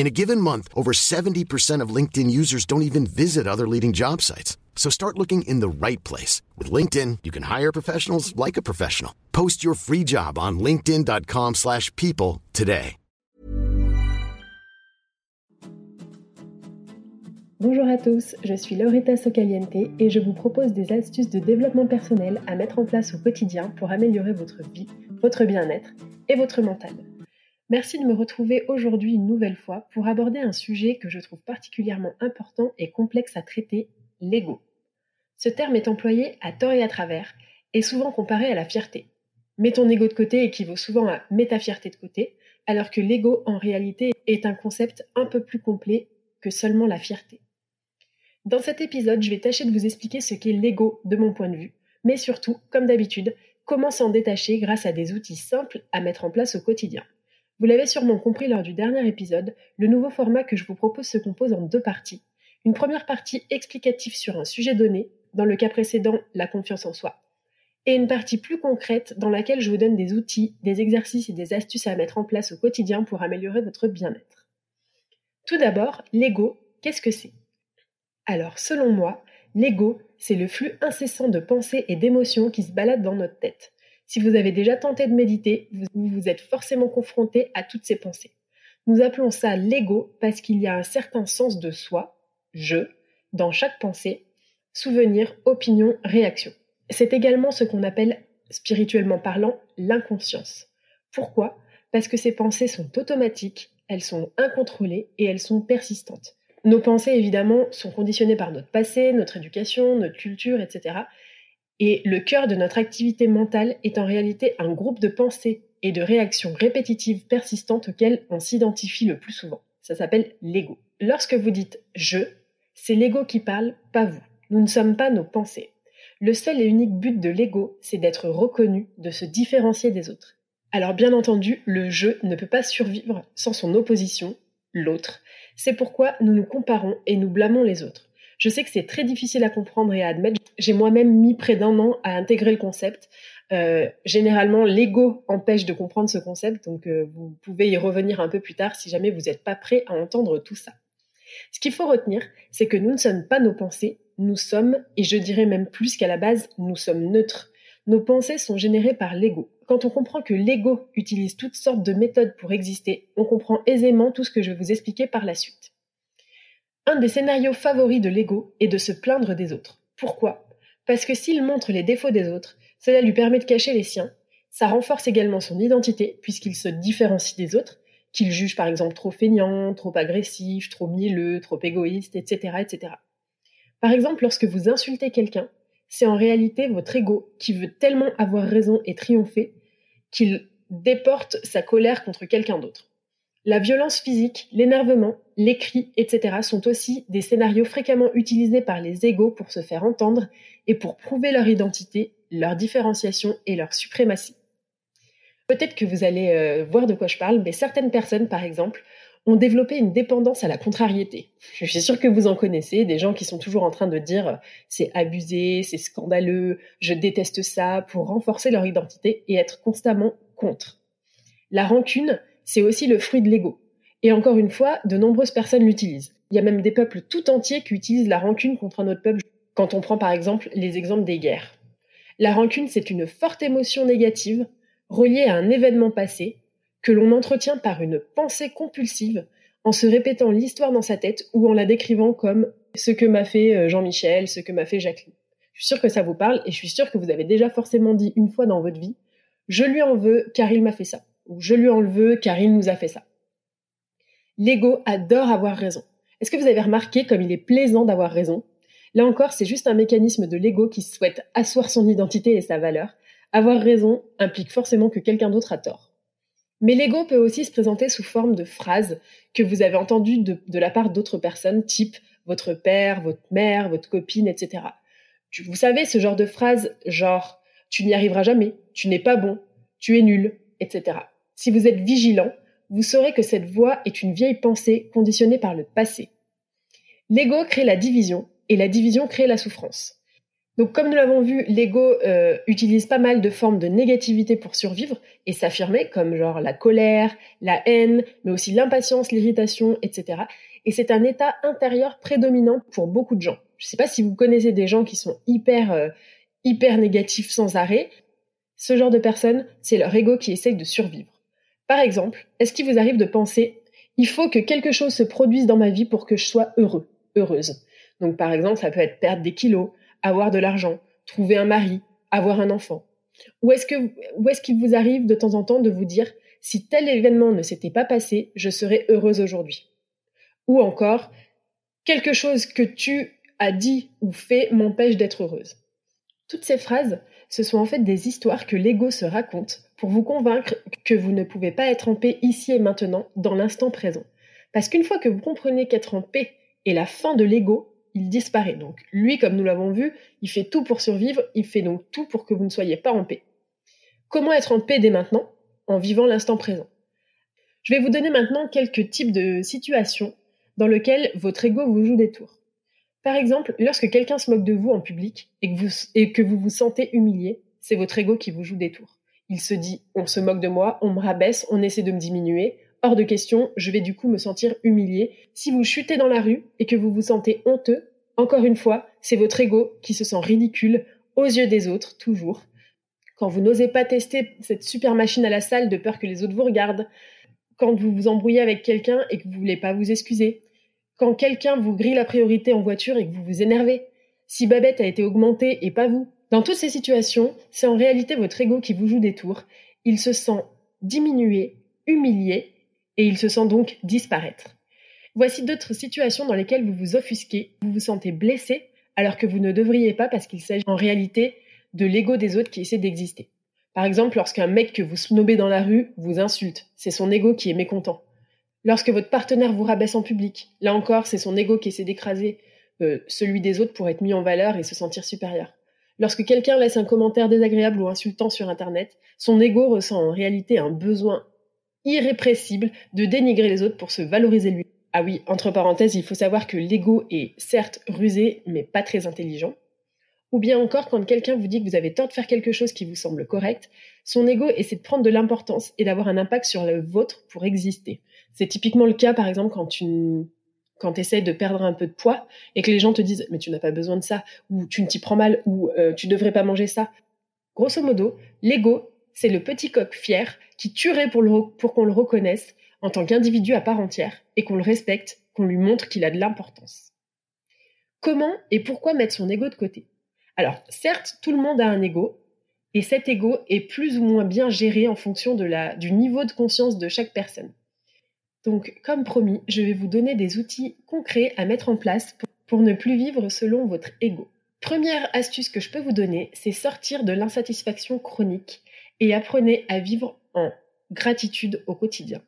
In a given month, over 70% of LinkedIn users don't even visit other leading job sites. So start looking in the right place. With LinkedIn, you can hire professionals like a professional. Post your free job on linkedin.com slash people today. Bonjour à tous, je suis Laurita Socaliente et je vous propose des astuces de développement personnel à mettre en place au quotidien pour améliorer votre vie, votre bien-être et votre mental. Merci de me retrouver aujourd'hui une nouvelle fois pour aborder un sujet que je trouve particulièrement important et complexe à traiter, l'ego. Ce terme est employé à tort et à travers et souvent comparé à la fierté. Mets ton ego de côté équivaut souvent à mets ta fierté de côté, alors que l'ego en réalité est un concept un peu plus complet que seulement la fierté. Dans cet épisode, je vais tâcher de vous expliquer ce qu'est l'ego de mon point de vue, mais surtout, comme d'habitude, comment s'en détacher grâce à des outils simples à mettre en place au quotidien. Vous l'avez sûrement compris lors du dernier épisode, le nouveau format que je vous propose se compose en deux parties. Une première partie explicative sur un sujet donné, dans le cas précédent la confiance en soi, et une partie plus concrète dans laquelle je vous donne des outils, des exercices et des astuces à mettre en place au quotidien pour améliorer votre bien-être. Tout d'abord, l'ego, qu'est-ce que c'est? Alors, selon moi, l'ego, c'est le flux incessant de pensées et d'émotions qui se baladent dans notre tête. Si vous avez déjà tenté de méditer, vous vous êtes forcément confronté à toutes ces pensées. Nous appelons ça l'ego parce qu'il y a un certain sens de soi, je, dans chaque pensée, souvenir, opinion, réaction. C'est également ce qu'on appelle, spirituellement parlant, l'inconscience. Pourquoi? Parce que ces pensées sont automatiques, elles sont incontrôlées et elles sont persistantes. Nos pensées, évidemment, sont conditionnées par notre passé, notre éducation, notre culture, etc. Et le cœur de notre activité mentale est en réalité un groupe de pensées et de réactions répétitives persistantes auxquelles on s'identifie le plus souvent. Ça s'appelle l'ego. Lorsque vous dites je, c'est l'ego qui parle, pas vous. Nous ne sommes pas nos pensées. Le seul et unique but de l'ego, c'est d'être reconnu, de se différencier des autres. Alors bien entendu, le je ne peut pas survivre sans son opposition, l'autre, c'est pourquoi nous nous comparons et nous blâmons les autres. Je sais que c'est très difficile à comprendre et à admettre. J'ai moi-même mis près d'un an à intégrer le concept. Euh, généralement, l'ego empêche de comprendre ce concept, donc euh, vous pouvez y revenir un peu plus tard si jamais vous n'êtes pas prêt à entendre tout ça. Ce qu'il faut retenir, c'est que nous ne sommes pas nos pensées, nous sommes, et je dirais même plus qu'à la base, nous sommes neutres. Nos pensées sont générées par l'ego. Quand on comprend que l'ego utilise toutes sortes de méthodes pour exister, on comprend aisément tout ce que je vais vous expliquer par la suite. Un des scénarios favoris de l'ego est de se plaindre des autres. Pourquoi? Parce que s'il montre les défauts des autres, cela lui permet de cacher les siens, ça renforce également son identité puisqu'il se différencie des autres, qu'il juge par exemple trop feignant, trop agressif, trop mielleux, trop égoïste, etc., etc. Par exemple, lorsque vous insultez quelqu'un, c'est en réalité votre ego qui veut tellement avoir raison et triompher qu'il déporte sa colère contre quelqu'un d'autre. La violence physique, l'énervement, les cris, etc. sont aussi des scénarios fréquemment utilisés par les égaux pour se faire entendre et pour prouver leur identité, leur différenciation et leur suprématie. Peut-être que vous allez euh, voir de quoi je parle, mais certaines personnes, par exemple, ont développé une dépendance à la contrariété. Je suis sûre que vous en connaissez, des gens qui sont toujours en train de dire c'est abusé, c'est scandaleux, je déteste ça, pour renforcer leur identité et être constamment contre. La rancune, c'est aussi le fruit de l'ego. Et encore une fois, de nombreuses personnes l'utilisent. Il y a même des peuples tout entiers qui utilisent la rancune contre un autre peuple, quand on prend par exemple les exemples des guerres. La rancune, c'est une forte émotion négative reliée à un événement passé que l'on entretient par une pensée compulsive en se répétant l'histoire dans sa tête ou en la décrivant comme ce que m'a fait euh, Jean-Michel, ce que m'a fait Jacqueline. Je suis sûre que ça vous parle et je suis sûre que vous avez déjà forcément dit une fois dans votre vie je lui en veux car il m'a fait ça ou je lui en veux car il nous a fait ça. L'ego adore avoir raison. Est-ce que vous avez remarqué comme il est plaisant d'avoir raison? Là encore, c'est juste un mécanisme de l'ego qui souhaite asseoir son identité et sa valeur. Avoir raison implique forcément que quelqu'un d'autre a tort. Mais l'ego peut aussi se présenter sous forme de phrases que vous avez entendues de, de la part d'autres personnes, type votre père, votre mère, votre copine, etc. Vous savez, ce genre de phrases genre tu n'y arriveras jamais, tu n'es pas bon, tu es nul, etc. Si vous êtes vigilant, vous saurez que cette voix est une vieille pensée conditionnée par le passé. L'ego crée la division et la division crée la souffrance. Donc comme nous l'avons vu, l'ego euh, utilise pas mal de formes de négativité pour survivre et s'affirmer, comme genre la colère, la haine, mais aussi l'impatience, l'irritation, etc. Et c'est un état intérieur prédominant pour beaucoup de gens. Je ne sais pas si vous connaissez des gens qui sont hyper, euh, hyper négatifs sans arrêt. Ce genre de personnes, c'est leur ego qui essaye de survivre. Par exemple, est-ce qu'il vous arrive de penser il faut que quelque chose se produise dans ma vie pour que je sois heureux, heureuse? Donc par exemple, ça peut être perdre des kilos, avoir de l'argent, trouver un mari, avoir un enfant. Ou est-ce que est-ce qu'il vous arrive de temps en temps de vous dire si tel événement ne s'était pas passé, je serais heureuse aujourd'hui? Ou encore quelque chose que tu as dit ou fait m'empêche d'être heureuse? Toutes ces phrases, ce sont en fait des histoires que l'ego se raconte pour vous convaincre que vous ne pouvez pas être en paix ici et maintenant, dans l'instant présent. Parce qu'une fois que vous comprenez qu'être en paix est la fin de l'ego, il disparaît. Donc lui, comme nous l'avons vu, il fait tout pour survivre, il fait donc tout pour que vous ne soyez pas en paix. Comment être en paix dès maintenant? En vivant l'instant présent. Je vais vous donner maintenant quelques types de situations dans lesquelles votre ego vous joue des tours. Par exemple, lorsque quelqu'un se moque de vous en public et que vous, vous vous sentez humilié, c'est votre ego qui vous joue des tours. Il se dit on se moque de moi, on me rabaisse, on essaie de me diminuer. Hors de question, je vais du coup me sentir humilié. Si vous chutez dans la rue et que vous vous sentez honteux, encore une fois, c'est votre ego qui se sent ridicule aux yeux des autres, toujours. Quand vous n'osez pas tester cette super machine à la salle de peur que les autres vous regardent, quand vous vous embrouillez avec quelqu'un et que vous voulez pas vous excuser, quand quelqu'un vous grille la priorité en voiture et que vous vous énervez, si Babette a été augmentée et pas vous, dans toutes ces situations, c'est en réalité votre ego qui vous joue des tours. Il se sent diminué, humilié, et il se sent donc disparaître. Voici d'autres situations dans lesquelles vous vous offusquez, vous vous sentez blessé, alors que vous ne devriez pas parce qu'il s'agit en réalité de l'ego des autres qui essaie d'exister. Par exemple, lorsqu'un mec que vous snobez dans la rue vous insulte, c'est son ego qui est mécontent. Lorsque votre partenaire vous rabaisse en public, là encore, c'est son ego qui essaie d'écraser euh, celui des autres pour être mis en valeur et se sentir supérieur. Lorsque quelqu'un laisse un commentaire désagréable ou insultant sur Internet, son ego ressent en réalité un besoin irrépressible de dénigrer les autres pour se valoriser lui. Ah oui, entre parenthèses, il faut savoir que l'ego est certes rusé, mais pas très intelligent. Ou bien encore, quand quelqu'un vous dit que vous avez tort de faire quelque chose qui vous semble correct, son ego essaie de prendre de l'importance et d'avoir un impact sur le vôtre pour exister. C'est typiquement le cas, par exemple, quand tu quand tu essaies de perdre un peu de poids et que les gens te disent mais tu n'as pas besoin de ça ou tu ne t'y prends mal ou tu euh, tu devrais pas manger ça. Grosso modo, l'ego, c'est le petit coq fier qui tuerait pour, qu'on le reconnaisse en tant qu'individu à part entière et qu'on le respecte, qu'on lui montre qu'il a de l'importance. Comment et pourquoi mettre son ego de côté? Alors, certes, tout le monde a un ego et cet ego est plus ou moins bien géré en fonction du niveau de conscience de chaque personne. Donc, comme promis, je vais vous donner des outils concrets à mettre en place pour, ne plus vivre selon votre ego. Première astuce que je peux vous donner, c'est sortir de l'insatisfaction chronique et apprenez à vivre en gratitude au quotidien.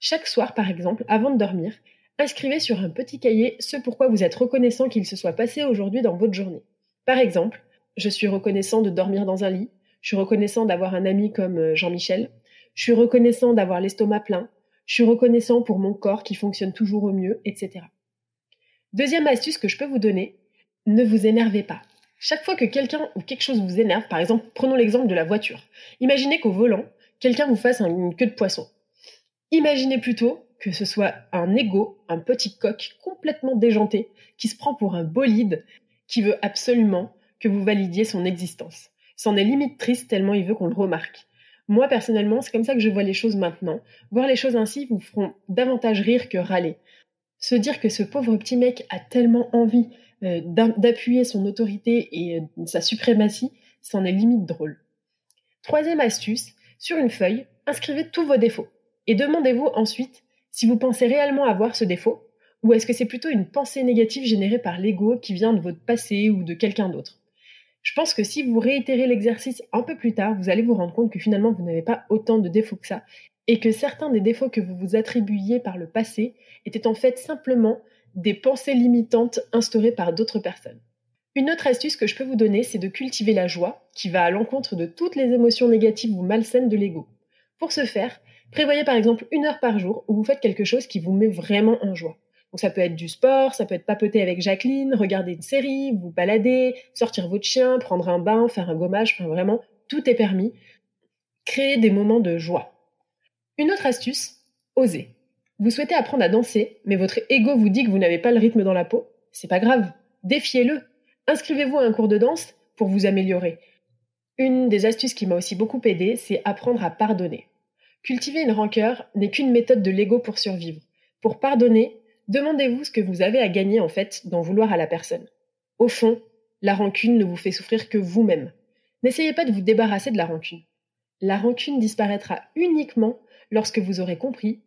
Chaque soir, par exemple, avant de dormir, inscrivez sur un petit cahier ce pourquoi vous êtes reconnaissant qu'il se soit passé aujourd'hui dans votre journée. Par exemple, je suis reconnaissant de dormir dans un lit, je suis reconnaissant d'avoir un ami comme euh, Jean-Michel, je suis reconnaissant d'avoir l'estomac plein, je suis reconnaissant pour mon corps qui fonctionne toujours au mieux, etc. Deuxième astuce que je peux vous donner, ne vous énervez pas. Chaque fois que quelqu'un ou quelque chose vous énerve, par exemple, prenons l'exemple de la voiture. Imaginez qu'au volant, quelqu'un vous fasse une queue de poisson. Imaginez plutôt que ce soit un ego, un petit coq complètement déjanté, qui se prend pour un bolide, qui veut absolument que vous validiez son existence. C'en est limite triste tellement il veut qu'on le remarque. Moi, personnellement, c'est comme ça que je vois les choses maintenant. Voir les choses ainsi vous feront davantage rire que râler. Se dire que ce pauvre petit mec a tellement envie euh, d'appuyer son autorité et euh, sa suprématie, c'en est limite drôle. Troisième astuce, sur une feuille, inscrivez tous vos défauts. Et demandez-vous ensuite si vous pensez réellement avoir ce défaut, ou est-ce que c'est plutôt une pensée négative générée par l'ego qui vient de votre passé ou de quelqu'un d'autre Je pense que si vous réitérez l'exercice un peu plus tard, vous allez vous rendre compte que finalement vous n'avez pas autant de défauts que ça, et que certains des défauts que vous vous attribuiez par le passé étaient en fait simplement des pensées limitantes instaurées par d'autres personnes. Une autre astuce que je peux vous donner, c'est de cultiver la joie, qui va à l'encontre de toutes les émotions négatives ou malsaines de l'ego. Pour ce faire, Prévoyez par exemple une heure par jour où vous faites quelque chose qui vous met vraiment en joie. Donc ça peut être du sport, ça peut être papoter avec Jacqueline, regarder une série, vous balader, sortir votre chien, prendre un bain, faire un gommage, enfin vraiment, tout est permis. Créer des moments de joie. Une autre astuce, osez. Vous souhaitez apprendre à danser, mais votre ego vous dit que vous n'avez pas le rythme dans la peau. C'est pas grave. Défiez-le. Inscrivez-vous à un cours de danse pour vous améliorer. Une des astuces qui m'a aussi beaucoup aidé, c'est apprendre à pardonner. Cultiver une rancœur n'est qu'une méthode de l'ego pour survivre. Pour pardonner, demandez-vous ce que vous avez à gagner en fait d'en vouloir à la personne. Au fond, la rancune ne vous fait souffrir que vous-même. N'essayez pas de vous débarrasser de la rancune. La rancune disparaîtra uniquement lorsque vous aurez compris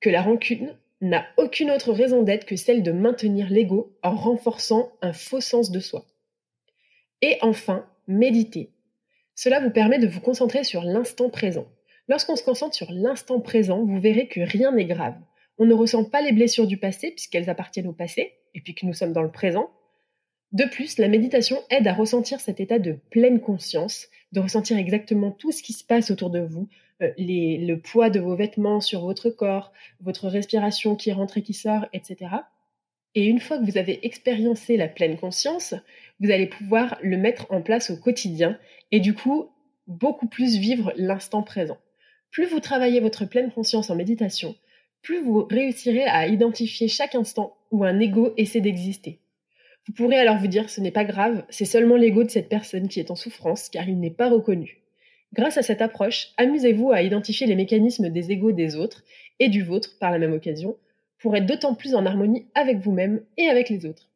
que la rancune n'a aucune autre raison d'être que celle de maintenir l'ego en renforçant un faux sens de soi. Et enfin, méditez. Cela vous permet de vous concentrer sur l'instant présent. Lorsqu'on se concentre sur l'instant présent, vous verrez que rien n'est grave. On ne ressent pas les blessures du passé puisqu'elles appartiennent au passé et puis que nous sommes dans le présent. De plus, la méditation aide à ressentir cet état de pleine conscience, de ressentir exactement tout ce qui se passe autour de vous, euh, le poids de vos vêtements sur votre corps, votre respiration qui rentre et qui sort, etc. Et une fois que vous avez expériencé la pleine conscience, vous allez pouvoir le mettre en place au quotidien et du coup beaucoup plus vivre l'instant présent. Plus vous travaillez votre pleine conscience en méditation, plus vous réussirez à identifier chaque instant où un ego essaie d'exister. Vous pourrez alors vous dire ce n'est pas grave, c'est seulement l'ego de cette personne qui est en souffrance car il n'est pas reconnu. Grâce à cette approche, amusez-vous à identifier les mécanismes des égos des autres et du vôtre par la même occasion pour être d'autant plus en harmonie avec vous-même et avec les autres.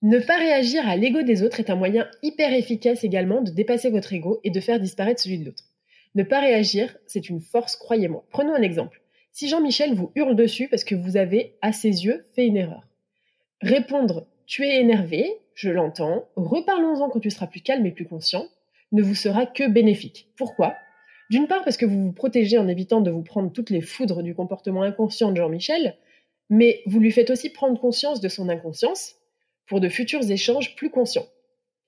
Ne pas réagir à l'ego des autres est un moyen hyper efficace également de dépasser votre ego et de faire disparaître celui de l'autre. Ne pas réagir, c'est une force, croyez-moi. Prenons un exemple. Si Jean-Michel vous hurle dessus parce que vous avez, à ses yeux, fait une erreur. Répondre Tu es énervé, je l'entends, reparlons-en quand tu seras plus calme et plus conscient, ne vous sera que bénéfique. Pourquoi? D'une part parce que vous vous protégez en évitant de vous prendre toutes les foudres du comportement inconscient de Jean-Michel, mais vous lui faites aussi prendre conscience de son inconscience pour de futurs échanges plus conscients.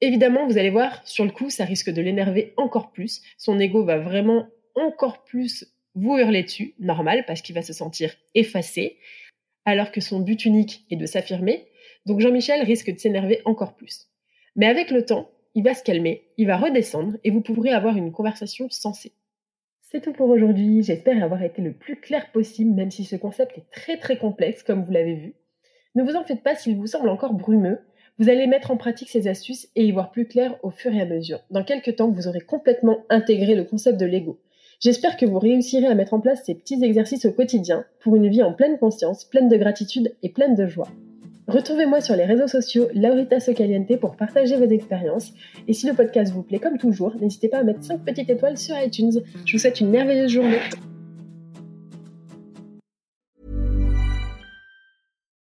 Évidemment, vous allez voir, sur le coup, ça risque de l'énerver encore plus. Son ego va vraiment encore plus vous hurler dessus, normal, parce qu'il va se sentir effacé, alors que son but unique est de s'affirmer. Donc Jean-Michel risque de s'énerver encore plus. Mais avec le temps, il va se calmer, il va redescendre et vous pourrez avoir une conversation sensée. C'est tout pour aujourd'hui, j'espère avoir été le plus clair possible, même si ce concept est très très complexe, comme vous l'avez vu. Ne vous en faites pas s'il vous semble encore brumeux, vous allez mettre en pratique ces astuces et y voir plus clair au fur et à mesure. Dans quelques temps, vous aurez complètement intégré le concept de l'ego. J'espère que vous réussirez à mettre en place ces petits exercices au quotidien pour une vie en pleine conscience, pleine de gratitude et pleine de joie. Retrouvez-moi sur les réseaux sociaux Laurita Socaliente pour partager vos expériences. Et si le podcast vous plaît comme toujours, n'hésitez pas à mettre 5 petites étoiles sur iTunes. Je vous souhaite une merveilleuse journée.